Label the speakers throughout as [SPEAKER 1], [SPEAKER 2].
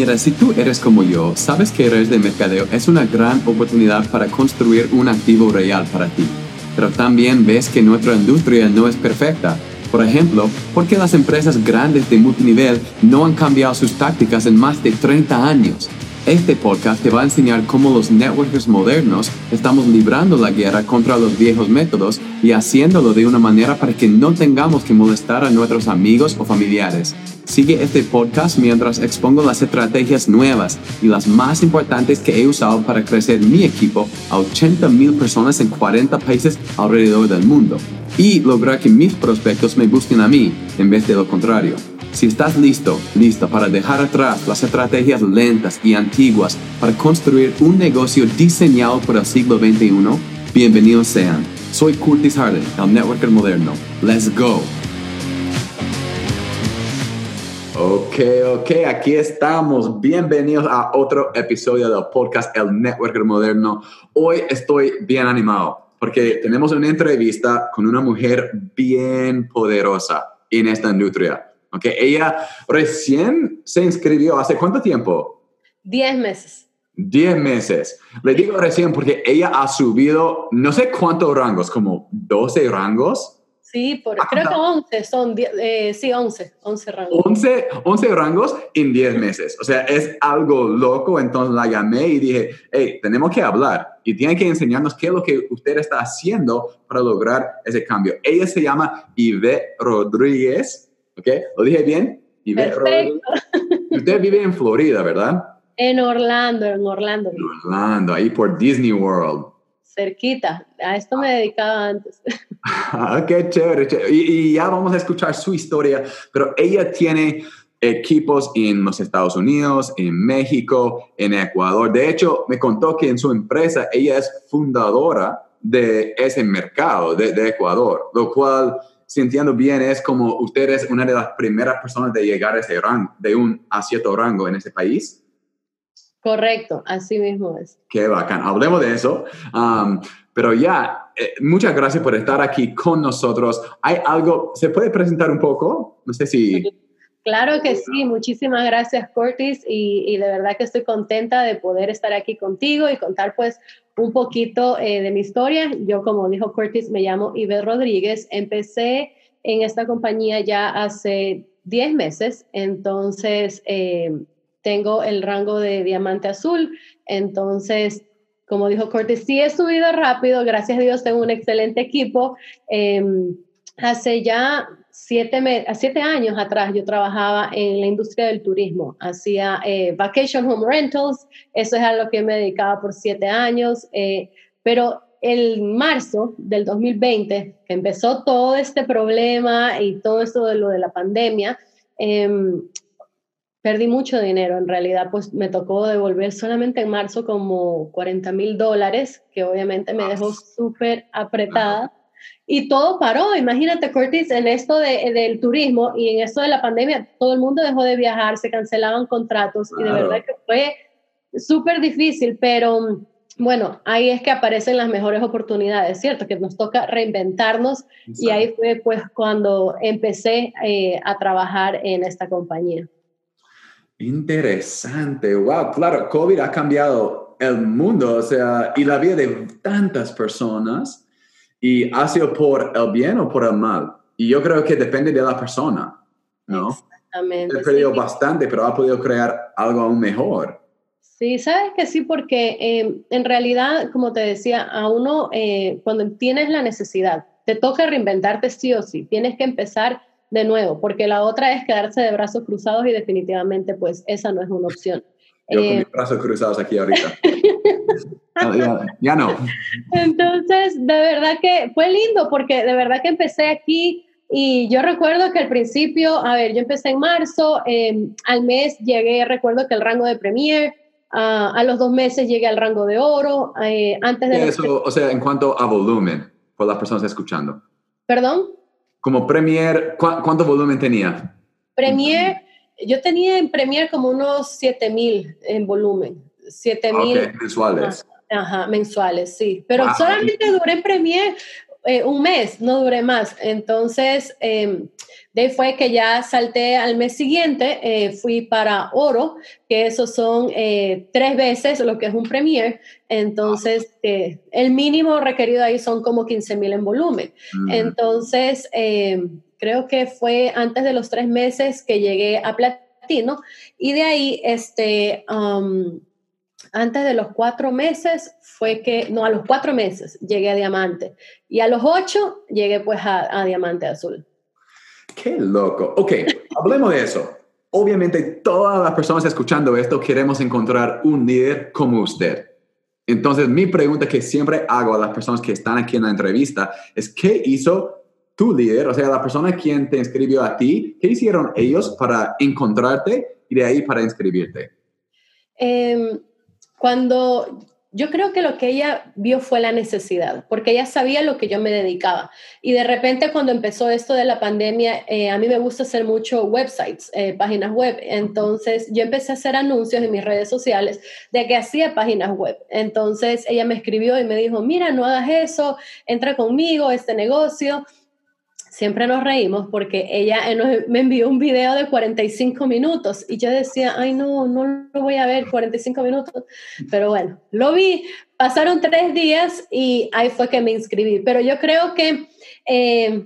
[SPEAKER 1] Si tú eres como yo, sabes que redes de mercadeo es una gran oportunidad para construir un activo real para ti. Pero también ves que nuestra industria no es perfecta. Por ejemplo, ¿por qué las empresas grandes de multinivel no han cambiado sus tácticas en más de 30 años? Este podcast te va a enseñar cómo los networkers modernos estamos librando la guerra contra los viejos métodos y haciéndolo de una manera para que no tengamos que molestar a nuestros amigos o familiares. Sigue este podcast mientras expongo las estrategias nuevas y las más importantes que he usado para crecer mi equipo a 80 mil personas en 40 países alrededor del mundo y lograr que mis prospectos me busquen a mí en vez de lo contrario. Si estás listo, lista para dejar atrás las estrategias lentas y antiguas para construir un negocio diseñado para el siglo XXI, bienvenidos sean. Soy Curtis Harden, el networker moderno. Let's go. Ok, ok, aquí estamos. Bienvenidos a otro episodio del podcast El Networker Moderno. Hoy estoy bien animado porque tenemos una entrevista con una mujer bien poderosa en esta industria. Ok, ella recién se inscribió hace cuánto tiempo?
[SPEAKER 2] Diez meses.
[SPEAKER 1] Diez meses. Le digo recién porque ella ha subido no sé cuántos rangos, como 12 rangos.
[SPEAKER 2] Sí, por, creo que 11 son, eh, sí, 11, 11 rangos.
[SPEAKER 1] 11, 11 rangos en 10 meses. O sea, es algo loco. Entonces la llamé y dije, hey, tenemos que hablar y tiene que enseñarnos qué es lo que usted está haciendo para lograr ese cambio. Ella se llama Ive Rodríguez ¿Ok? ¿Lo dije bien?
[SPEAKER 2] Perfecto.
[SPEAKER 1] Usted vive en Florida, ¿verdad?
[SPEAKER 2] En Orlando, en Orlando. En
[SPEAKER 1] Orlando, ahí por Disney World.
[SPEAKER 2] Cerquita, a esto me dedicaba antes.
[SPEAKER 1] ah, qué chévere. Y, ya vamos a escuchar su historia, pero ella tiene equipos en los Estados Unidos, en México, en Ecuador. De hecho, me contó que en su empresa ella es fundadora de ese mercado de, de Ecuador, lo cual si entiendo bien, es como usted es una de las primeras personas de llegar a ese rango, de un a cierto rango en ese país.
[SPEAKER 2] Correcto, así mismo es.
[SPEAKER 1] Qué bacán. Hablemos de eso. Um, pero ya, eh, muchas gracias por estar aquí con nosotros. ¿Hay algo, se puede presentar un poco? No sé si...
[SPEAKER 2] Claro que sí, muchísimas gracias Curtis y, y, de verdad que estoy contenta de poder estar aquí contigo y contar pues un poquito eh, de mi historia. Yo como dijo Curtis me llamo Ives Rodríguez, empecé en esta compañía ya hace 10 meses, entonces eh, tengo el rango de diamante azul, entonces como dijo Curtis, sí he subido rápido, gracias a Dios tengo un excelente equipo. Em, hace ya siete, siete años atrás yo trabajaba en la industria del turismo, hacía eh, vacation home rentals, eso es a lo que me dedicaba por siete años, eh, pero el marzo del 2020, que empezó todo este problema y todo esto de lo de la pandemia, em, perdí mucho dinero. En realidad, pues me tocó devolver solamente en marzo como 40 mil dólares, que obviamente me dejó súper apretada y todo paró. Imagínate, Curtis, en esto de, del turismo y en esto de la pandemia, todo el mundo dejó de viajar, se cancelaban contratos y de verdad que fue súper difícil, pero bueno, ahí es que aparecen las mejores oportunidades, ¿cierto? Que nos toca reinventarnos y ahí fue pues cuando empecé eh, a trabajar en esta compañía.
[SPEAKER 1] Interesante, wow, claro, COVID ha cambiado el mundo, o sea, y la vida de tantas personas y ha sido por el bien o por el mal. Y yo creo que depende de la persona, ¿no?
[SPEAKER 2] Exactamente.
[SPEAKER 1] He perdido bastante, pero ha podido crear algo aún mejor.
[SPEAKER 2] Sí, sabes que sí, porque eh, en realidad, como te decía, a uno, eh, cuando tienes la necesidad, te toca reinventarte sí o sí, tienes que empezar de nuevo, porque la otra es quedarse de brazos cruzados y definitivamente pues esa no es una opción.
[SPEAKER 1] Yo con eh, mis brazos cruzados aquí ahorita. ya, no.
[SPEAKER 2] Entonces, de verdad que fue lindo porque de verdad que empecé aquí y yo recuerdo que al principio, a ver, yo empecé en marzo, em, al mes llegué, recuerdo que el rango de Premier, ah, a los dos meses llegué al rango de oro, eh, antes de...
[SPEAKER 1] Eso, o sea, en cuanto a volumen, por las personas escuchando.
[SPEAKER 2] ¿Perdón?
[SPEAKER 1] Como Premier, ¿cuánto volumen tenía?
[SPEAKER 2] Premier yo tenía en Premier como unos 7 mil en volumen. 7 mil.
[SPEAKER 1] mensuales.
[SPEAKER 2] Ajá, mensuales, sí. Pero solamente duré en Premier eh, un mes, no duré más. Entonces, em, de ahí fue que ya salté al mes siguiente, eh, fui para oro, que eso son eh, tres veces lo que es un premier. Entonces, eh, el mínimo requerido ahí son como 15 mil en volumen. Mm. Entonces, creo que fue antes de los tres meses que llegué a platino y de ahí, este, um, antes de los cuatro meses fue que, no, a los cuatro meses llegué a diamante y a los ocho llegué pues a diamante azul.
[SPEAKER 1] Qué loco. Ok, hablemos de eso. Obviamente todas las personas escuchando esto queremos encontrar un líder como usted. Entonces mi pregunta que siempre hago a las personas que están aquí en la entrevista es, ¿qué hizo tu líder, o sea, la persona quien te inscribió a ti, ¿qué hicieron ellos para encontrarte y de ahí para inscribirte?
[SPEAKER 2] Em, cuando yo creo que lo que ella vio fue la necesidad, porque ella sabía lo que yo me dedicaba. Y de repente cuando empezó esto de la pandemia, eh, a mí me gusta hacer mucho websites, eh, páginas web. Entonces yo empecé a hacer anuncios en mis redes sociales de que hacía páginas web. Entonces ella me escribió y me dijo, mira, no hagas eso, entra conmigo, este negocio siempre nos reímos porque ella me envió un video de 45 minutos y yo decía, ay no, no lo voy a ver 45 minutos, pero bueno, lo vi, pasaron tres días y ahí fue que me inscribí, pero yo creo que eh,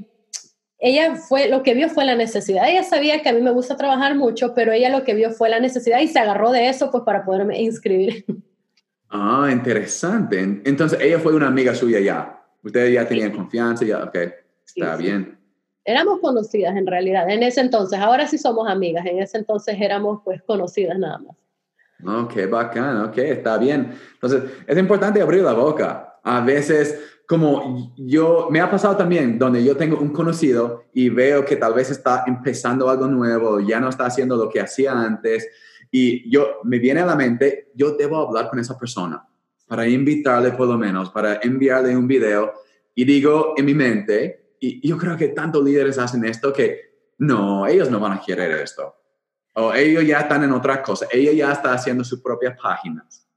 [SPEAKER 2] ella fue, lo que vio fue la necesidad, ella sabía que a mí me gusta trabajar mucho, pero ella lo que vio fue la necesidad y se agarró de eso pues para poderme inscribir.
[SPEAKER 1] Ah, interesante. Entonces, ella fue una amiga suya ya. Ustedes ya tenían confianza, ya, ok, está bien
[SPEAKER 2] éramos conocidas en realidad, en ese entonces, ahora sí somos amigas, en ese entonces éramos pues conocidas nada más.
[SPEAKER 1] Ok, bacán, ok, está bien. Entonces, es importante abrir la boca. A veces, como yo, me ha pasado también, donde yo tengo un conocido y veo que tal vez está empezando algo nuevo, ya no está haciendo lo que hacía antes, y yo, me viene a la mente, yo debo hablar con esa persona para invitarle por lo menos, para enviarle un video, y digo en mi mente, y yo creo que tantos líderes hacen esto que no, ellos no van a querer esto. O ellos ya están en otra cosa. Ella ya está haciendo sus propias páginas.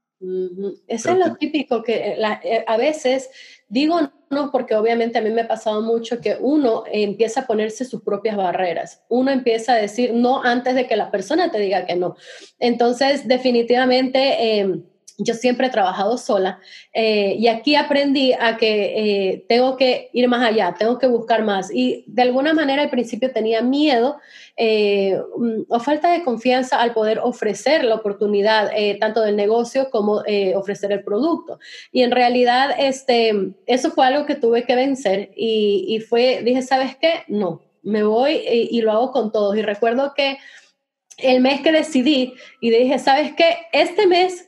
[SPEAKER 2] Eso es lo típico que eh, eh, a veces digo no porque obviamente a mí me ha pasado mucho que uno empieza a ponerse sus propias barreras. Uno empieza a decir no antes de que la persona te diga que no. Entonces, definitivamente... Eh, yo siempre he trabajado sola eh, y aquí aprendí a que eh, tengo que ir más allá, tengo que buscar más. Y de alguna manera al principio tenía miedo eh, mm, o falta de confianza al poder ofrecer la oportunidad tanto del negocio como ofrecer el producto. Y en realidad este, eso fue algo que tuve que vencer y, y fue, dije, ¿sabes qué? No, me voy y, y lo hago con todos. Y recuerdo que el mes que decidí y dije, ¿sabes qué? Este mes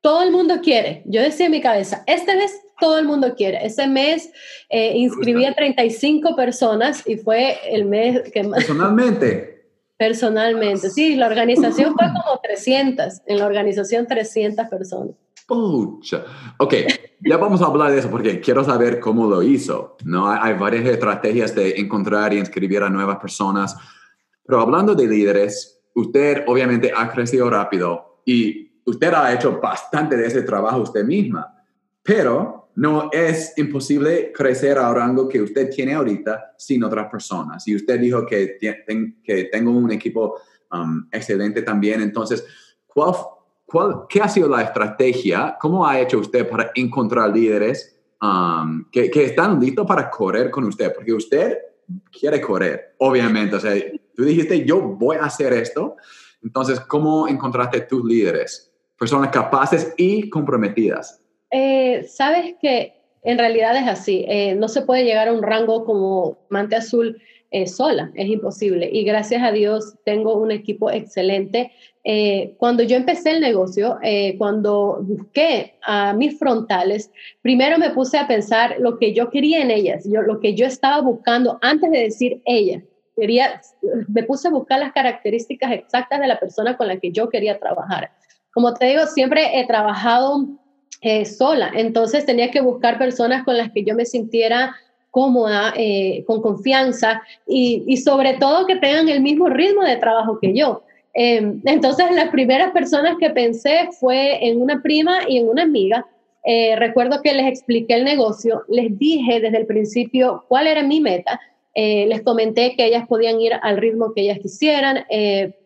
[SPEAKER 2] todo el mundo quiere. Yo decía en mi cabeza, este mes todo el mundo quiere. Ese mes eh, inscribí a 35 personas y fue el mes que más...
[SPEAKER 1] Personalmente.
[SPEAKER 2] Personalmente, sí, la organización fue como 300, en la organización 300 personas.
[SPEAKER 1] Pucha. Ok, ya vamos a hablar de eso porque quiero saber cómo lo hizo. ¿no? Hay, varias estrategias de encontrar y inscribir a nuevas personas, pero hablando de líderes, usted obviamente ha crecido rápido y usted ha hecho bastante de ese trabajo usted misma, pero no es imposible crecer a rango que usted tiene ahorita sin otras personas. Y usted dijo que, que tengo un equipo um, excelente también, entonces, ¿cuál, cuál, ¿qué ha sido la estrategia? ¿Cómo ha hecho usted para encontrar líderes um, que, que están listos para correr con usted? Porque usted quiere correr, obviamente. O sea, tú dijiste, yo voy a hacer esto. Entonces, ¿cómo encontraste tus líderes? Personas capaces y comprometidas.
[SPEAKER 2] Eh, Sabes que en realidad es así. Eh, no se puede llegar a un rango como Mante Azul eh, sola, es imposible. Y gracias a Dios tengo un equipo excelente. cuando yo empecé el negocio, cuando busqué a mis frontales, primero me puse a pensar lo que yo quería en ellas, yo, lo que yo estaba buscando antes de decir ella. Quería, me puse a buscar las características exactas de la persona con la que yo quería trabajar. Como te digo, siempre he trabajado eh, sola, entonces tenía que buscar personas con las que yo me sintiera cómoda, eh, con confianza y, sobre todo que tengan el mismo ritmo de trabajo que yo. Em, entonces, las primeras personas que pensé fue en una prima y en una amiga. Eh, recuerdo que les expliqué el negocio, les dije desde el principio cuál era mi meta Eh, les comenté que ellas podían ir al ritmo que ellas quisieran,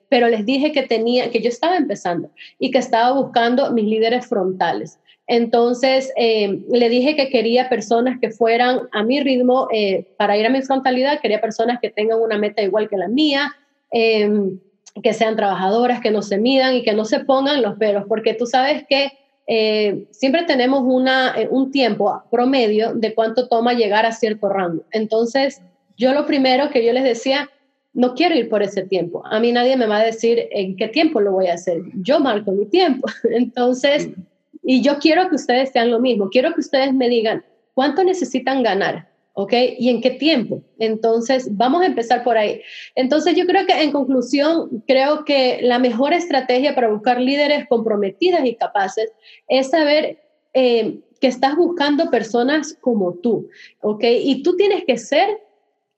[SPEAKER 2] pero les dije que tenía, que yo estaba empezando y que estaba buscando mis líderes frontales. Entonces, eh, le dije que quería personas que fueran a mi ritmo para ir a mi frontalidad, quería personas que tengan una meta igual que la mía, em, que sean trabajadoras, que no se midan y que no se pongan los peros, porque tú sabes que eh, siempre tenemos una, eh, un tiempo promedio de cuánto toma llegar a cierto rango. Entonces, yo lo primero que yo les decía, no quiero ir por ese tiempo. A mí nadie me va a decir en qué tiempo lo voy a hacer. Yo marco mi tiempo. Entonces, y yo quiero que ustedes sean lo mismo. Quiero que ustedes me digan cuánto necesitan ganar ¿ok? ¿Y en qué tiempo? Entonces, vamos a empezar por ahí. Entonces, yo creo que en conclusión, creo que la mejor estrategia para buscar líderes comprometidas y capaces es saber eh, que estás buscando personas como tú, ¿ok? Y tú tienes que ser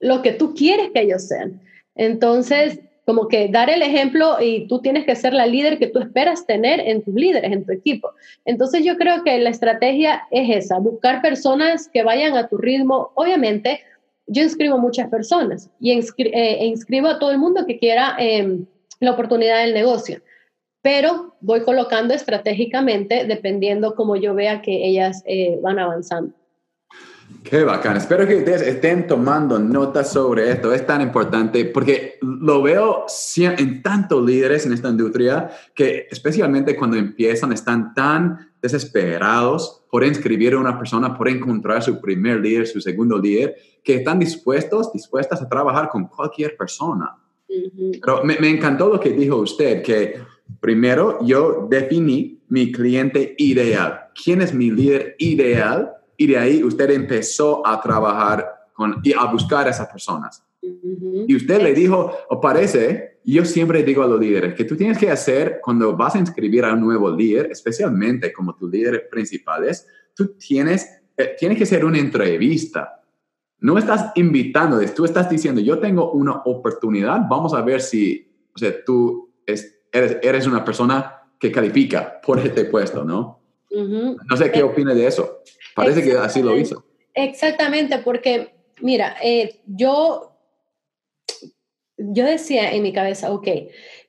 [SPEAKER 2] lo que tú quieres que ellos sean. Entonces, como que dar el ejemplo y tú tienes que ser la líder que tú esperas tener en tus líderes, en tu equipo. Entonces yo creo que la estrategia es esa, buscar personas que vayan a tu ritmo. Obviamente, yo inscribo muchas personas y eh, e inscribo a todo el mundo que quiera em, la oportunidad del negocio, pero voy colocando estratégicamente dependiendo como yo vea que ellas eh, van avanzando.
[SPEAKER 1] Qué bacán. Espero que ustedes estén tomando notas sobre esto. Es tan importante porque lo veo en tantos líderes en esta industria que especialmente cuando empiezan están tan desesperados por inscribir a una persona, por encontrar su primer líder, su segundo líder, que están dispuestos, dispuestas a trabajar con cualquier persona. Pero me, me encantó lo que dijo usted, que primero yo definí mi cliente ideal. ¿Quién es mi líder ideal? Y de ahí usted empezó a trabajar con, y a buscar a esas personas. Y usted le dijo, o parece, yo siempre digo a los líderes, que tú tienes que hacer cuando vas a inscribir a un nuevo líder, especialmente como tus líderes principales, tú tienes, eh, tienes que hacer una entrevista. No estás invitando, tú estás diciendo, yo tengo una oportunidad, vamos a ver si, o sea, tú eres, eres una persona que califica por este puesto, ¿no? No sé qué opina de eso. Parece que así lo hizo.
[SPEAKER 2] Exactamente, porque mira, eh, yo, yo decía en mi cabeza, ok,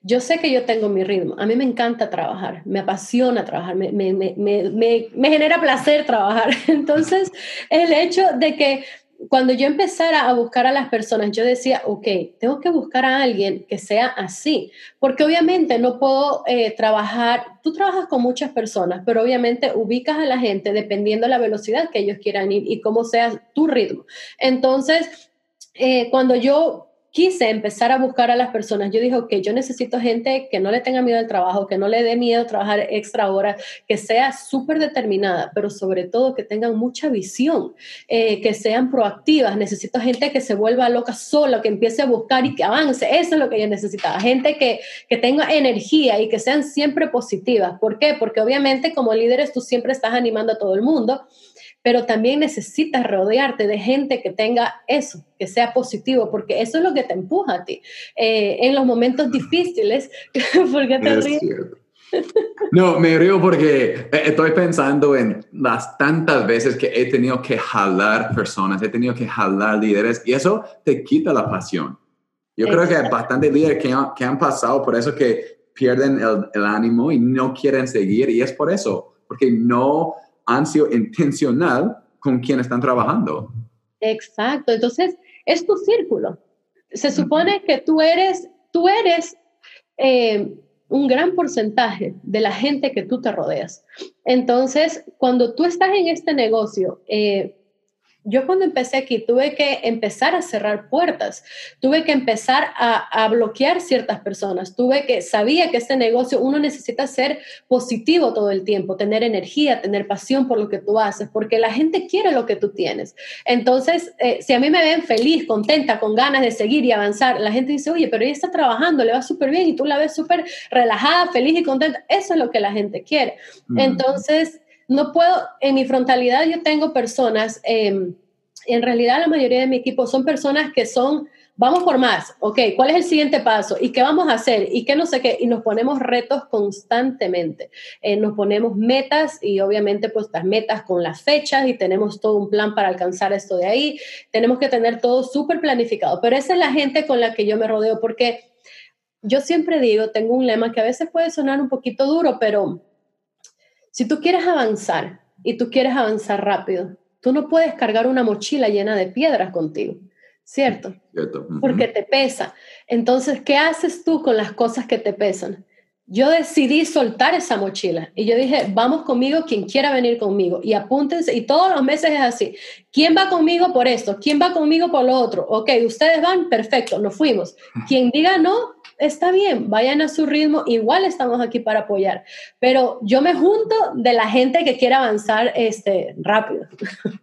[SPEAKER 2] yo sé que yo tengo mi ritmo, a mí me encanta trabajar, me apasiona trabajar, me, me, me, me genera placer trabajar. Entonces, el hecho de que cuando yo empezara a buscar a las personas, yo decía, ok, tengo que buscar a alguien que sea así, porque obviamente no puedo eh, trabajar, tú trabajas con muchas personas, pero obviamente ubicas a la gente dependiendo de la velocidad que ellos quieran ir y cómo sea tu ritmo. Entonces, eh, cuando yo quise empezar a buscar a las personas. Yo dije, ok, yo necesito gente que no le tenga miedo al trabajo, que no le dé miedo trabajar extra horas, que sea súper determinada, pero sobre todo que tengan mucha visión, eh, que sean proactivas. Necesito gente que se vuelva loca sola, que empiece a buscar y que avance. Eso es lo que yo necesitaba. Gente que, que tenga energía y que sean siempre positivas. ¿Por qué? Porque obviamente como líderes tú siempre estás animando a todo el mundo pero también necesitas rodearte de gente que tenga eso, que sea positivo, porque eso es lo que te empuja a ti eh, en los momentos difíciles. porque te ríes?
[SPEAKER 1] No, me río porque eh, estoy pensando en las tantas veces que he tenido que jalar personas, he tenido que jalar líderes y eso te quita la pasión. Yo creo que hay bastantes líderes que, que, han pasado por eso que pierden el, el ánimo y no quieren seguir y es por eso, porque no han intencional con quien están trabajando.
[SPEAKER 2] Exacto, entonces es tu círculo. Se supone que tú eres, tú eres eh, un gran porcentaje de la gente que tú te rodeas. Entonces, cuando tú estás en este negocio, eh, yo cuando empecé aquí tuve que empezar a cerrar puertas, tuve que empezar a, bloquear ciertas personas, tuve que, sabía que este negocio uno necesita ser positivo todo el tiempo, tener energía, tener pasión por lo que tú haces, porque la gente quiere lo que tú tienes. Entonces, eh, si a mí me ven feliz, contenta, con ganas de seguir y avanzar, la gente dice, oye, pero ella está trabajando, le va súper bien y tú la ves súper relajada, feliz y contenta. Eso es lo que la gente quiere. Entonces, no puedo, en mi frontalidad yo tengo personas, em, en realidad la mayoría de mi equipo son personas que son vamos por más, ok, ¿cuál es el siguiente paso? ¿Y qué vamos a hacer? ¿Y qué no sé qué? Y nos ponemos retos constantemente. Eh, nos ponemos metas y obviamente pues las metas con las fechas y tenemos todo un plan para alcanzar esto de ahí. Tenemos que tener todo súper planificado, pero esa es la gente con la que yo me rodeo porque yo siempre digo, tengo un lema que a veces puede sonar un poquito duro, pero si tú quieres avanzar y tú quieres avanzar rápido, tú no puedes cargar una mochila llena de piedras contigo. ¿cierto? Porque te pesa. Entonces, ¿qué haces tú con las cosas que te pesan? Yo decidí soltar esa mochila y yo dije, vamos conmigo quien quiera venir conmigo y apúntense y todos los meses es así. ¿Quién va conmigo por esto? ¿Quién va conmigo por lo otro? Ok, ustedes van, perfecto, nos fuimos. Quien diga no, está bien, vayan a su ritmo, igual estamos aquí para apoyar. Pero yo me junto de la gente que quiere avanzar este, rápido.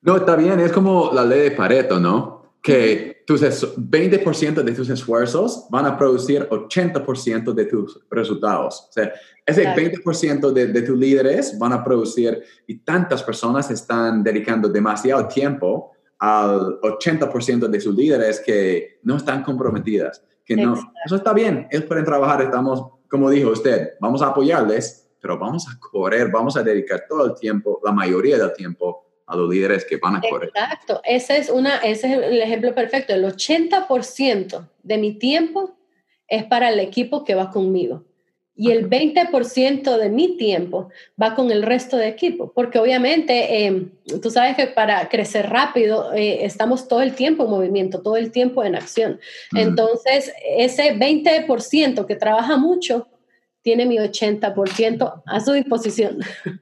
[SPEAKER 1] No, está bien, es como la ley de Pareto, ¿no? que tus 20% de tus esfuerzos van a producir 80% de tus resultados. O sea, ese 20% de, de, tus líderes van a producir y tantas personas están dedicando demasiado tiempo al 80% de sus líderes que no están comprometidas. Que no, eso está bien, ellos pueden trabajar, estamos, como dijo usted, vamos a apoyarles, pero vamos a correr, vamos a dedicar todo el tiempo, la mayoría del tiempo, a los líderes que van a correr.
[SPEAKER 2] Exacto, ese es, una, ese es el ejemplo perfecto. El 80% de mi tiempo es para el equipo que va conmigo. Y el 20% de mi tiempo va con el resto de equipo, porque obviamente em, tú sabes que para crecer rápido eh, estamos todo el tiempo en movimiento, todo el tiempo en acción. Entonces, ese 20% que trabaja mucho tiene mi 80% a su disposición.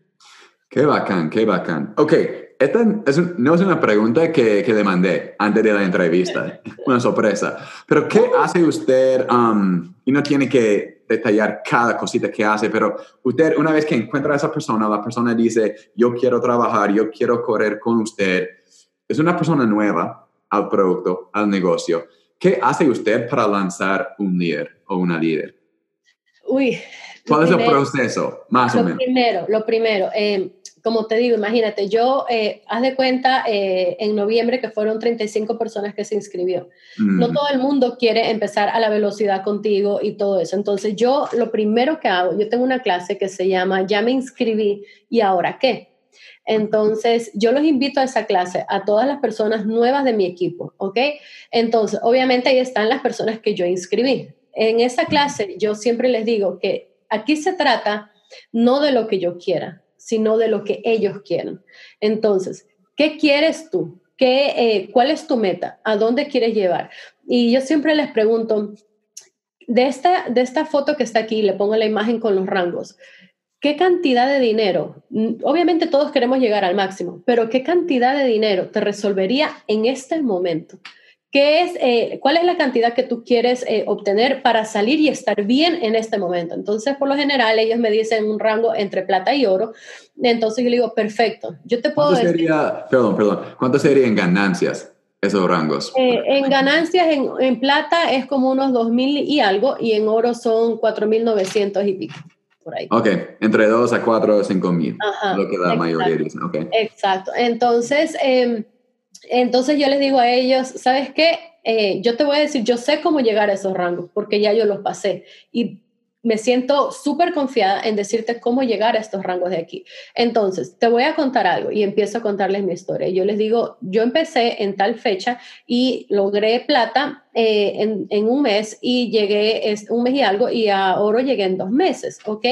[SPEAKER 1] Qué bacán, qué bacán. Ok, esta no es una pregunta que, que, le mandé antes de la entrevista, una sorpresa. Pero ¿qué hace usted? Um, y no tiene que detallar cada cosita que hace, pero usted una vez que encuentra a esa persona, la persona dice, yo quiero trabajar, yo quiero correr con usted. Es una persona nueva al producto, al negocio. ¿Qué hace usted para lanzar un líder o una líder?
[SPEAKER 2] Uy.
[SPEAKER 1] ¿Cuál es el proceso, más o menos?
[SPEAKER 2] Primero, lo primero, eh, como te digo, imagínate, yo, eh, haz de cuenta, eh, en noviembre que fueron 35 personas que se inscribió. No todo el mundo quiere empezar a la velocidad contigo y todo eso. Entonces yo lo primero que hago, yo tengo una clase que se llama Ya me inscribí y ahora qué. Entonces, yo los invito a esa clase, a todas las personas nuevas de mi equipo, ¿ok? Entonces, obviamente ahí están las personas que yo inscribí. En esa clase, yo siempre les digo que aquí se trata no de lo que yo quiera, sino de lo que ellos quieren. Entonces, ¿qué quieres tú? ¿Qué, eh, ¿Cuál es tu meta? ¿A dónde quieres llevar? Y yo siempre les pregunto, de esta, de esta foto que está aquí, le pongo la imagen con los rangos, ¿qué cantidad de dinero? Obviamente todos queremos llegar al máximo, pero ¿qué cantidad de dinero te resolvería en este momento? ¿Qué es, eh, ¿Cuál es la cantidad que tú quieres eh, obtener para salir y estar bien en este momento? Entonces, por lo general, ellos me dicen un rango entre plata y oro. Entonces, yo le digo, perfecto, yo te puedo
[SPEAKER 1] ¿Cuánto Sería, perdón, perdón, ¿cuánto sería en ganancias esos rangos?
[SPEAKER 2] Eh, en ganancias, en, en, plata es como unos 2.000 y algo, y en oro son 4.900 y pico. Por ahí.
[SPEAKER 1] Ok, entre 2 a 4 o 5 mil, lo que la mayoría dicen. Okay.
[SPEAKER 2] Exacto. Entonces, eh, entonces yo les digo a ellos, ¿sabes qué? Eh, yo te voy a decir, yo sé cómo llegar a esos rangos porque ya yo los pasé y me siento súper confiada en decirte cómo llegar a estos rangos de aquí. Entonces, te voy a contar algo y empiezo a contarles mi historia. Yo les digo, yo empecé en tal fecha y logré plata eh, en, un mes y llegué es, un mes y algo y a oro llegué en dos meses, ¿ok?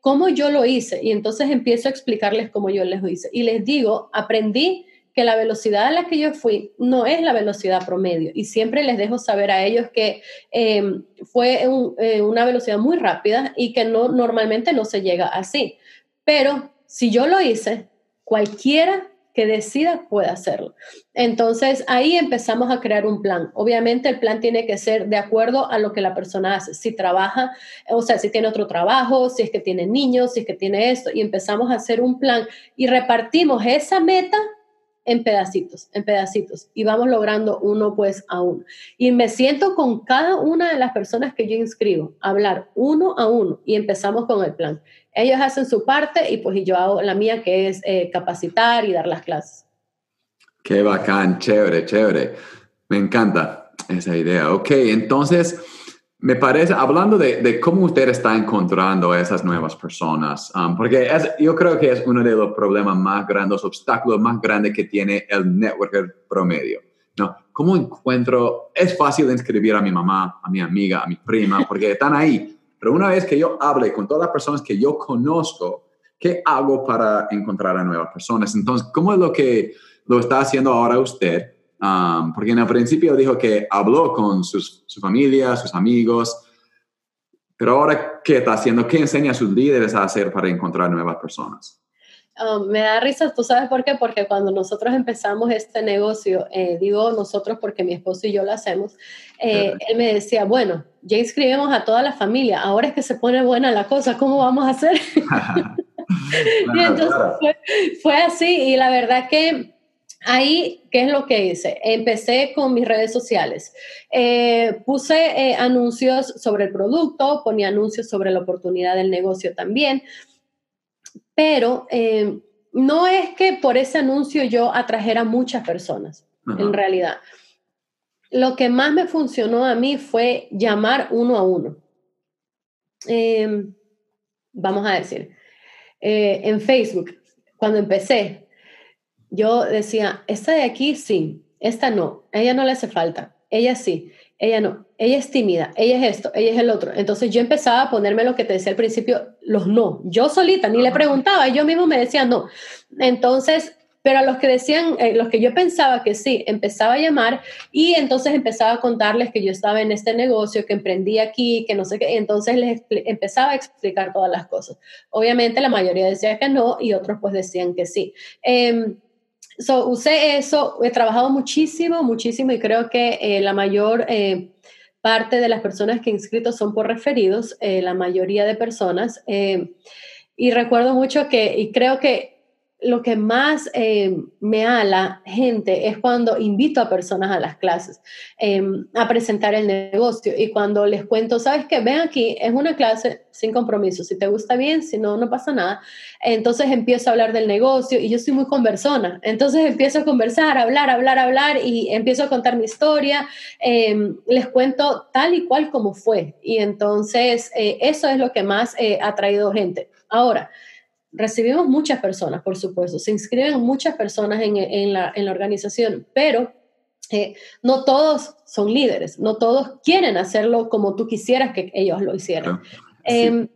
[SPEAKER 2] ¿Cómo yo lo hice? Y entonces empiezo a explicarles cómo yo les hice. Y les digo, aprendí que la velocidad a la que yo fui no es la velocidad promedio. Y siempre les dejo saber a ellos que em, fue eh, una velocidad muy rápida y que no, normalmente no se llega así. Pero si yo lo hice, cualquiera que decida puede hacerlo. Entonces ahí empezamos a crear un plan. Obviamente el plan tiene que ser de acuerdo a lo que la persona hace. Si trabaja, o sea, si tiene otro trabajo, si es que tiene niños, si es que tiene esto, y empezamos a hacer un plan y repartimos esa meta en pedacitos, en pedacitos, y vamos logrando uno pues a uno. Y me siento con cada una de las personas que yo inscribo, hablar uno a uno, y empezamos con el plan. Ellos hacen su parte y pues yo hago la mía, que es eh, capacitar y dar las clases.
[SPEAKER 1] Qué bacán, chévere, chévere. Me encanta. Esa idea, ok. Entonces, me parece, hablando de, cómo usted está encontrando a esas nuevas personas, um, porque yo creo que es uno de los problemas más grandes, los obstáculos más grandes que tiene el networker promedio. ¿no? ¿Cómo encuentro? Es fácil inscribir a mi mamá, a mi amiga, a mi prima, porque están ahí. Pero una vez que yo hable con todas las personas que yo conozco, ¿qué hago para encontrar a nuevas personas? Entonces, ¿cómo es lo que lo está haciendo ahora usted? Um, porque en el principio dijo que habló con sus, su familia, sus amigos, pero ahora, ¿qué está haciendo? ¿Qué enseña a sus líderes a hacer para encontrar nuevas personas?
[SPEAKER 2] Um, me da risa, ¿tú sabes por qué? Porque cuando nosotros empezamos este negocio, eh, digo nosotros porque mi esposo y yo lo hacemos, eh, él me decía, bueno, ya inscribimos a toda la familia, ahora es que se pone buena la cosa, ¿cómo vamos a hacer? y entonces fue, fue, así y la verdad que Ahí, ¿qué es lo que hice? Empecé con mis redes sociales. Eh, puse eh, anuncios sobre el producto, ponía anuncios sobre la oportunidad del negocio también, pero eh, no es que por ese anuncio yo atrajera muchas personas, en realidad. Lo que más me funcionó a mí fue llamar uno a uno. vamos a decir, en Facebook, cuando empecé, yo decía, esta de aquí sí, esta no, a ella no le hace falta, ella sí, ella no, ella es tímida, ella es esto, ella es el otro. Entonces yo empezaba a ponerme lo que te decía al principio, los no, yo solita, ni le preguntaba, yo mismo me decía no. Entonces, pero a los que decían, eh, los que yo pensaba que sí, empezaba a llamar y entonces empezaba a contarles que yo estaba en este negocio, que emprendí aquí, que no sé qué, entonces les empezaba a explicar todas las cosas. Obviamente la mayoría decía que no y otros pues decían que sí. Em, So, usé eso, he trabajado muchísimo, muchísimo y creo que eh, la mayor eh, parte de las personas que he inscrito son por referidos, eh, la mayoría de personas. y recuerdo mucho que, y creo que lo que más eh, me ala gente es cuando invito a personas a las clases em, a presentar el negocio y cuando les cuento, sabes que ven aquí, es una clase sin compromiso, si te gusta bien, si no, no pasa nada. Entonces empiezo a hablar del negocio y yo soy muy conversona, entonces empiezo a conversar, hablar, hablar, hablar y empiezo a contar mi historia, em, les cuento tal y cual como fue y entonces eh, eso es lo que más eh, ha traído gente. Ahora, recibimos muchas personas, por supuesto, se inscriben muchas personas en, la, organización, pero eh, no todos son líderes, no todos quieren hacerlo como tú quisieras que ellos lo hicieran. Em,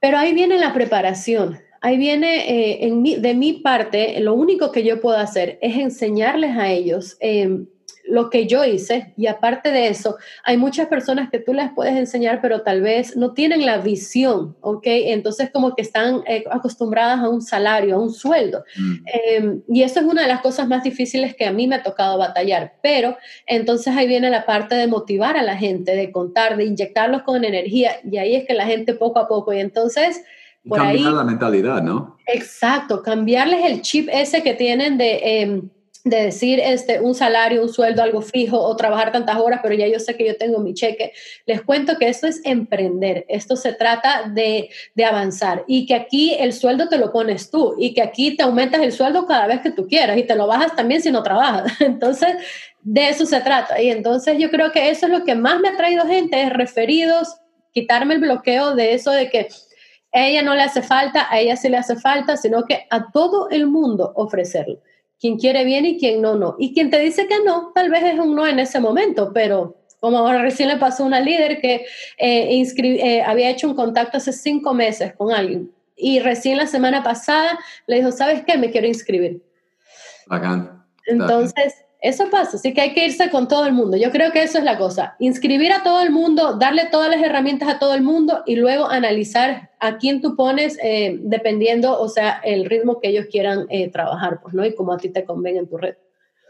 [SPEAKER 2] pero ahí viene la preparación. Ahí viene, eh, de mi parte, lo único que yo puedo hacer es enseñarles a ellos em, lo que yo hice y aparte de eso, hay muchas personas que tú les puedes enseñar, pero tal vez no tienen la visión, ¿ok? Entonces como que están eh, acostumbradas a un salario, a un sueldo. Mm. Em, y eso es una de las cosas más difíciles que a mí me ha tocado batallar, pero entonces ahí viene la parte de motivar a la gente, de contar, de inyectarlos con energía y ahí es que la gente poco a poco y entonces...
[SPEAKER 1] Por Cambiar la mentalidad, ¿no?
[SPEAKER 2] Exacto, cambiarles el chip ese que tienen de... Em, de decir este, un salario, un sueldo, algo fijo o trabajar tantas horas, pero ya yo sé que yo tengo mi cheque. Les cuento que esto es emprender, esto se trata de, de, avanzar y que aquí el sueldo te lo pones tú y que aquí te aumentas el sueldo cada vez que tú quieras y te lo bajas también si no trabajas. Entonces, de eso se trata. Y entonces yo creo que eso es lo que más me ha traído gente, es referidos, quitarme el bloqueo de eso de que a ella no le hace falta, a ella sí le hace falta, sino que a todo el mundo ofrecerlo. Quien quiere bien y quien no, no. Y quien te dice que no, tal vez es un no en ese momento, pero como ahora recién le pasó a una líder que eh, eh, había hecho un contacto hace cinco meses con alguien y recién la semana pasada le dijo, ¿sabes qué? Me quiero inscribir.
[SPEAKER 1] Bacán.
[SPEAKER 2] Entonces, eso pasa, así que hay que irse con todo el mundo. Yo creo que eso es la cosa. Inscribir a todo el mundo, darle todas las herramientas a todo el mundo y luego analizar a quién tú pones eh, dependiendo, o sea, el ritmo que ellos quieran eh, trabajar, pues, ¿no? Y como a ti te convenga en tu red.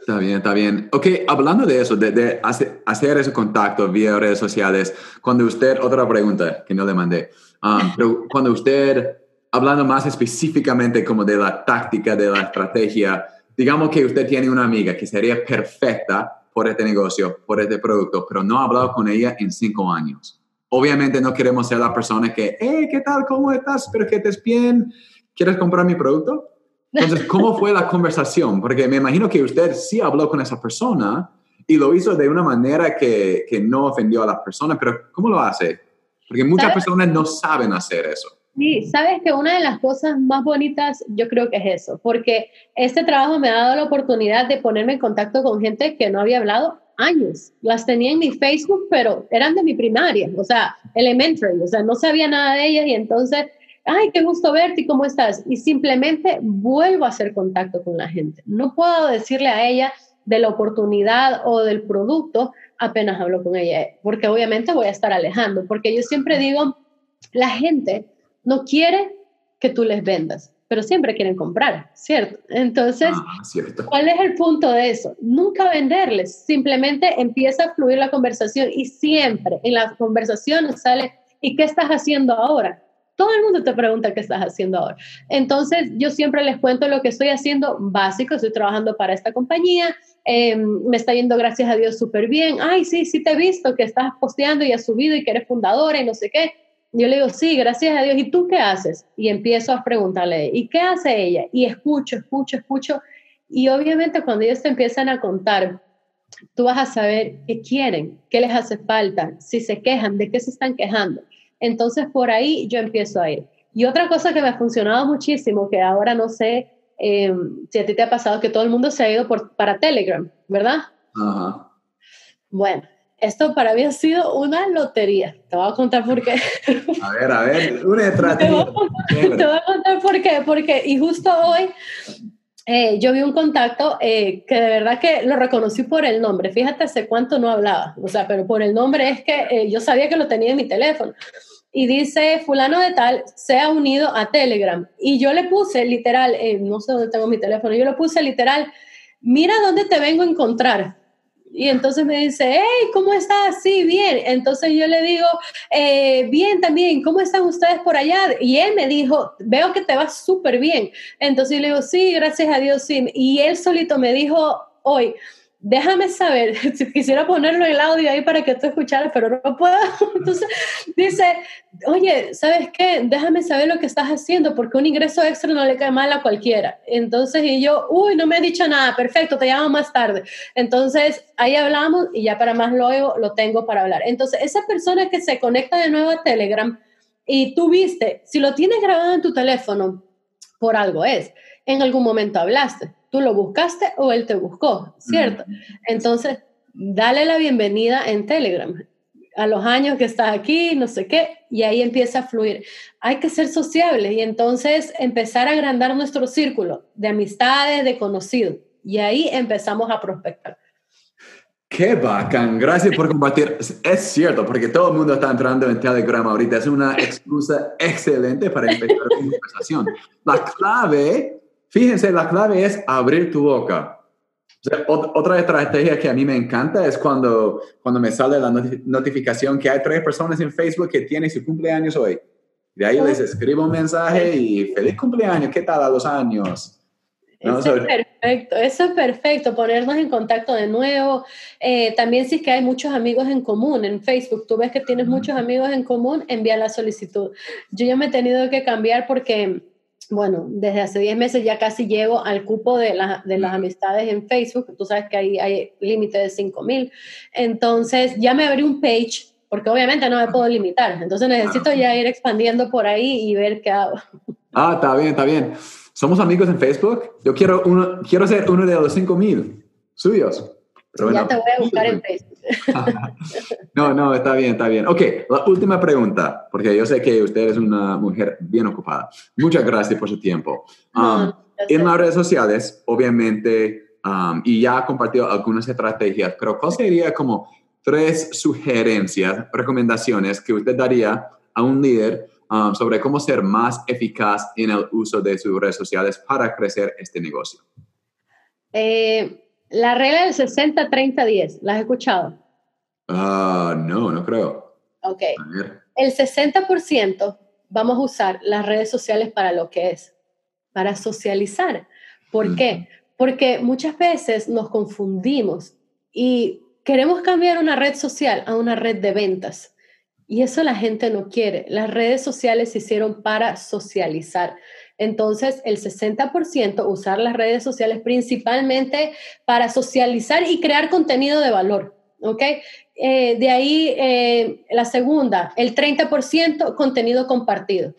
[SPEAKER 1] Está bien, está bien. Ok, hablando de eso, de, hacer, ese contacto vía redes sociales, cuando usted, otra pregunta que no le mandé, um, pero cuando usted, hablando más específicamente como de la táctica, de la estrategia, digamos que usted tiene una amiga que sería perfecta por este negocio, por este producto, pero no ha hablado con ella en cinco años. Obviamente no queremos ser la persona que, hey, ¿qué tal? ¿Cómo estás? Espero que estés bien. ¿Quieres comprar mi producto? Entonces, ¿cómo fue la conversación? Porque me imagino que usted sí habló con esa persona y lo hizo de una manera que, que no ofendió a las personas, pero ¿cómo lo hace? Porque muchas personas no saben hacer eso.
[SPEAKER 2] Sí, sabes que una de las cosas más bonitas yo creo que es eso, porque este trabajo me ha dado la oportunidad de ponerme en contacto con gente que no había hablado años. Las tenía en mi Facebook, pero eran de mi primaria, o sea, elementary, o sea, no sabía nada de ellas y entonces, ay, qué gusto verte y cómo estás. Y simplemente vuelvo a hacer contacto con la gente. No puedo decirle a ella de la oportunidad o del producto apenas hablo con ella, porque obviamente voy a estar alejando, porque yo siempre digo, la gente no quiere que tú les vendas, pero siempre quieren comprar, ¿cierto? Entonces, ah, ¿cuál es el punto de eso? Nunca venderles, simplemente empieza a fluir la conversación y siempre en la conversación sale, ¿y qué estás haciendo ahora? Todo el mundo te pregunta qué estás haciendo ahora. Entonces, yo siempre les cuento lo que estoy haciendo básico, estoy trabajando para esta compañía, em, me está yendo gracias a Dios súper bien, ay, sí, sí te he visto que estás posteando y has subido y que eres fundadora y no sé qué yo le digo, sí, gracias a Dios. ¿Y tú qué haces? Y empiezo a preguntarle, ¿y qué hace ella? Y escucho, escucho, escucho. Y obviamente cuando ellos te empiezan a contar, tú vas a saber qué quieren, qué les hace falta, si se quejan, de qué se están quejando. Entonces por ahí yo empiezo a ir. Y otra cosa que me ha funcionado muchísimo, que ahora no sé em, si a ti te ha pasado, que todo el mundo se ha ido por, para Telegram, ¿verdad? Ajá. Bueno, esto para mí ha sido una lotería. Te voy a contar por qué.
[SPEAKER 1] A ver, a ver, una
[SPEAKER 2] estrategia. Te, voy a contar por qué, porque, y justo hoy eh, yo vi un contacto eh, que de verdad que lo reconocí por el nombre. Fíjate hace cuánto no hablaba, o sea, pero por el nombre es que eh, yo sabía que lo tenía en mi teléfono. Y dice, fulano de tal se ha unido a Telegram. Y yo le puse literal, no sé dónde tengo mi teléfono, yo le puse literal, mira dónde te vengo a encontrar y entonces me dice, hey, ¿cómo estás? Sí, bien. Entonces yo le digo, eh, bien también, ¿cómo están ustedes por allá? Y él me dijo, veo que te va súper bien. Entonces yo le digo, sí, gracias a Dios, sí. Y él solito me dijo hoy, déjame saber, si quisiera ponerlo el audio ahí para que tú escucharas, pero no puedo. Entonces dice, oye, ¿sabes qué? Déjame saber lo que estás haciendo, porque un ingreso extra no le cae mal a cualquiera. Entonces, y yo, uy, no me ha dicho nada, perfecto, te llamo más tarde. Entonces, ahí hablamos y ya para más luego lo tengo para hablar. Entonces, esa persona que se conecta de nuevo a Telegram y tú viste, si lo tienes grabado en tu teléfono, por algo es, en algún momento hablaste tú lo buscaste o él te buscó, ¿cierto? Entonces, dale la bienvenida en Telegram a los años que estás aquí, no sé qué, y ahí empieza a fluir. Hay que ser sociables y entonces empezar a agrandar nuestro círculo de amistades, de conocidos, y ahí empezamos a prospectar.
[SPEAKER 1] Qué bacán, gracias por compartir. Es cierto, porque todo el mundo está entrando en Telegram ahorita. Es una excusa excelente para empezar una conversación. La clave Fíjense, la clave es abrir tu boca. otra estrategia que a mí me encanta es cuando, cuando me sale la notificación que hay tres personas en Facebook que tienen su cumpleaños hoy. De ahí les escribo un mensaje y feliz cumpleaños, ¿qué tal a los años?
[SPEAKER 2] Eso es perfecto, eso es perfecto, ponernos en contacto de nuevo. Eh, también si es que hay muchos amigos en común en Facebook, tú ves que tienes muchos amigos en común, envía la solicitud. Yo ya me he tenido que cambiar porque bueno, desde hace 10 meses ya casi llego al cupo de, de las amistades en Facebook. Tú sabes que ahí hay límite de 5000. Entonces ya me abrí un page, porque obviamente no me puedo limitar. Entonces necesito ya ir expandiendo por ahí y ver qué hago.
[SPEAKER 1] Ah, está bien, está bien. Somos amigos en Facebook. Yo quiero, uno, quiero ser uno de los 5000 suyos.
[SPEAKER 2] ya te voy a buscar en Facebook.
[SPEAKER 1] no, no, está bien, está bien. Ok, la última pregunta, porque yo sé que usted es una mujer bien ocupada. Muchas gracias por su tiempo. Um, en las redes sociales, obviamente, um, y ya ha compartido algunas estrategias, pero ¿cuál sería como tres sugerencias, recomendaciones que usted daría a un líder um, sobre cómo ser más eficaz en el uso de sus redes sociales para crecer este negocio?
[SPEAKER 2] Eh, la regla del 60-30-10, ¿la has escuchado?
[SPEAKER 1] Ah, no, no creo.
[SPEAKER 2] Ok. El 60% vamos a usar las redes sociales para lo que es, para socializar. ¿Por qué? Porque muchas veces nos confundimos y queremos cambiar una red social a una red de ventas. Y eso la gente no quiere. Las redes sociales se hicieron para socializar. Entonces, el 60% usar las redes sociales principalmente para socializar y crear contenido de valor. ¿Ok? Eh, de ahí eh, la segunda, el 30% contenido compartido.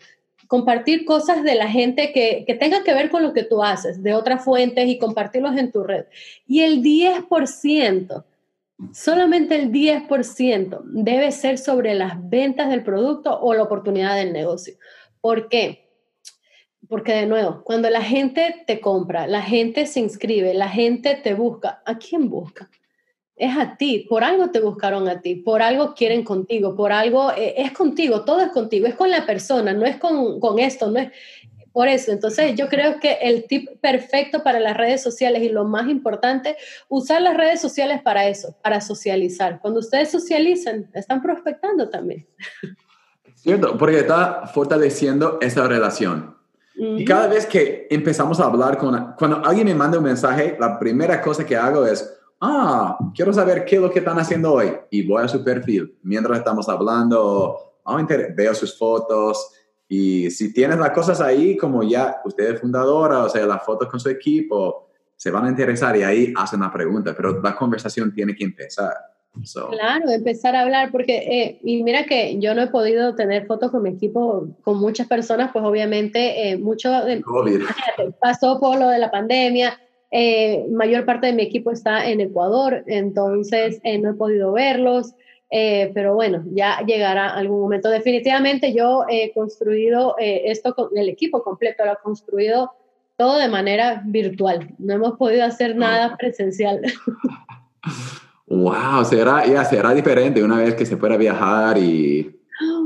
[SPEAKER 2] Compartir cosas de la gente que, que tenga que ver con lo que tú haces, de otras fuentes y compartirlos en tu red. Y el 10%, solamente el 10% debe ser sobre las ventas del producto o la oportunidad del negocio. ¿Por qué? Porque de nuevo, cuando la gente te compra, la gente se inscribe, la gente te busca, ¿a quién busca? Es a ti, por algo te buscaron a ti, por algo quieren contigo, por algo eh, es contigo, todo es contigo, es con la persona, no es con, con esto, no es por eso. Entonces yo creo que el tip perfecto para las redes sociales y lo más importante, usar las redes sociales para eso, para socializar. Cuando ustedes socializan, están prospectando también.
[SPEAKER 1] Cierto, porque está fortaleciendo esa relación. Y cada vez que empezamos a hablar con, cuando alguien me manda un mensaje, la primera cosa que hago es, ah, quiero saber qué es lo que están haciendo hoy. Y voy a su perfil. Mientras estamos hablando, oh, veo sus fotos. Y si tienes las cosas ahí, como ya usted es fundadora, o sea, las fotos con su equipo, se van a interesar y ahí hacen la pregunta, pero la conversación tiene que empezar.
[SPEAKER 2] Claro, empezar a hablar, porque, eh, y mira que yo no he podido tener fotos con mi equipo, con muchas personas, pues obviamente eh, mucho de, pasó por lo de la pandemia, eh, mayor parte de mi equipo está en Ecuador, entonces no he podido verlos, pero bueno, ya llegará algún momento. Definitivamente yo he construido esto, con el equipo completo lo ha construido todo de manera virtual, no hemos podido hacer nada presencial.
[SPEAKER 1] Wow, será, ya será diferente una vez que se pueda viajar y...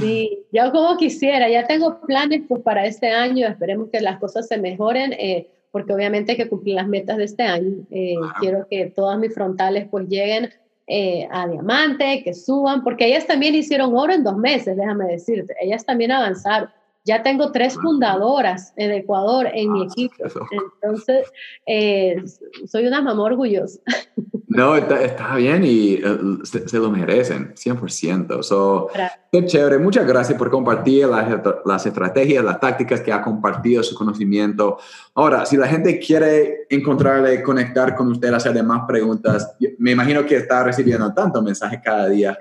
[SPEAKER 2] Sí, yo como quisiera, ya tengo planes pues, para este año, esperemos que las cosas se mejoren, eh, porque obviamente hay que cumplir las metas de este año. Eh, quiero que todas mis frontales pues lleguen eh, a diamante, que suban, porque ellas también hicieron oro en dos meses, déjame decirte, ellas también avanzaron. Ya tengo tres fundadoras en Ecuador en mi equipo, entonces soy una mamá orgullosa.
[SPEAKER 1] No, está, bien y eh, se, lo merecen, 100%. So, qué chévere. Muchas gracias por compartir las, las, estrategias, las tácticas que ha compartido, su conocimiento. Ahora, si la gente quiere encontrarle, conectar con usted, hacerle más preguntas, me imagino que está recibiendo tantos mensajes cada día.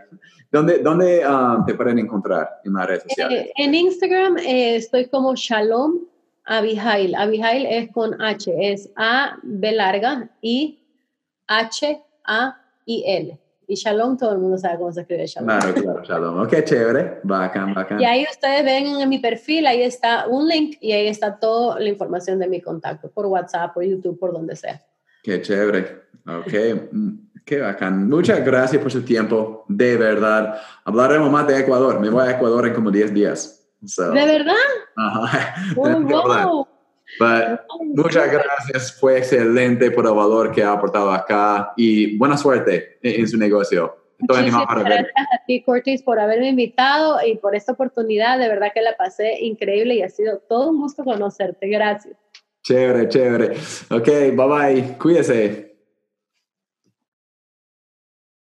[SPEAKER 1] ¿Dónde, dónde um, te pueden encontrar en las redes sociales?
[SPEAKER 2] Eh, en Instagram eh, estoy como Shalom Abihail. Abihail es con H, es A, B larga, I, H-A-I-L. Y Shalom, todo el mundo sabe cómo se escribe Shalom.
[SPEAKER 1] Claro, claro, Shalom. Ok, chévere. Bacán, bacán.
[SPEAKER 2] Y ahí ustedes ven en mi perfil, ahí está un link y ahí está toda la información de mi contacto, por WhatsApp, por YouTube, por donde sea.
[SPEAKER 1] Qué chévere. Ok, mm, qué bacán. Muchas gracias por su tiempo, de verdad. Hablaremos más de Ecuador. Me voy a Ecuador en como 10 días.
[SPEAKER 2] ¿De verdad? Ajá.
[SPEAKER 1] Oh, muchas gracias, fue excelente por el valor que ha aportado acá y buena suerte en, su negocio.
[SPEAKER 2] Muchísimas gracias a ti, Curtis, por haberme invitado y por esta oportunidad. De verdad que la pasé increíble y ha sido todo un gusto conocerte. Gracias.
[SPEAKER 1] Chévere, chévere. Ok, bye bye. Cuídese.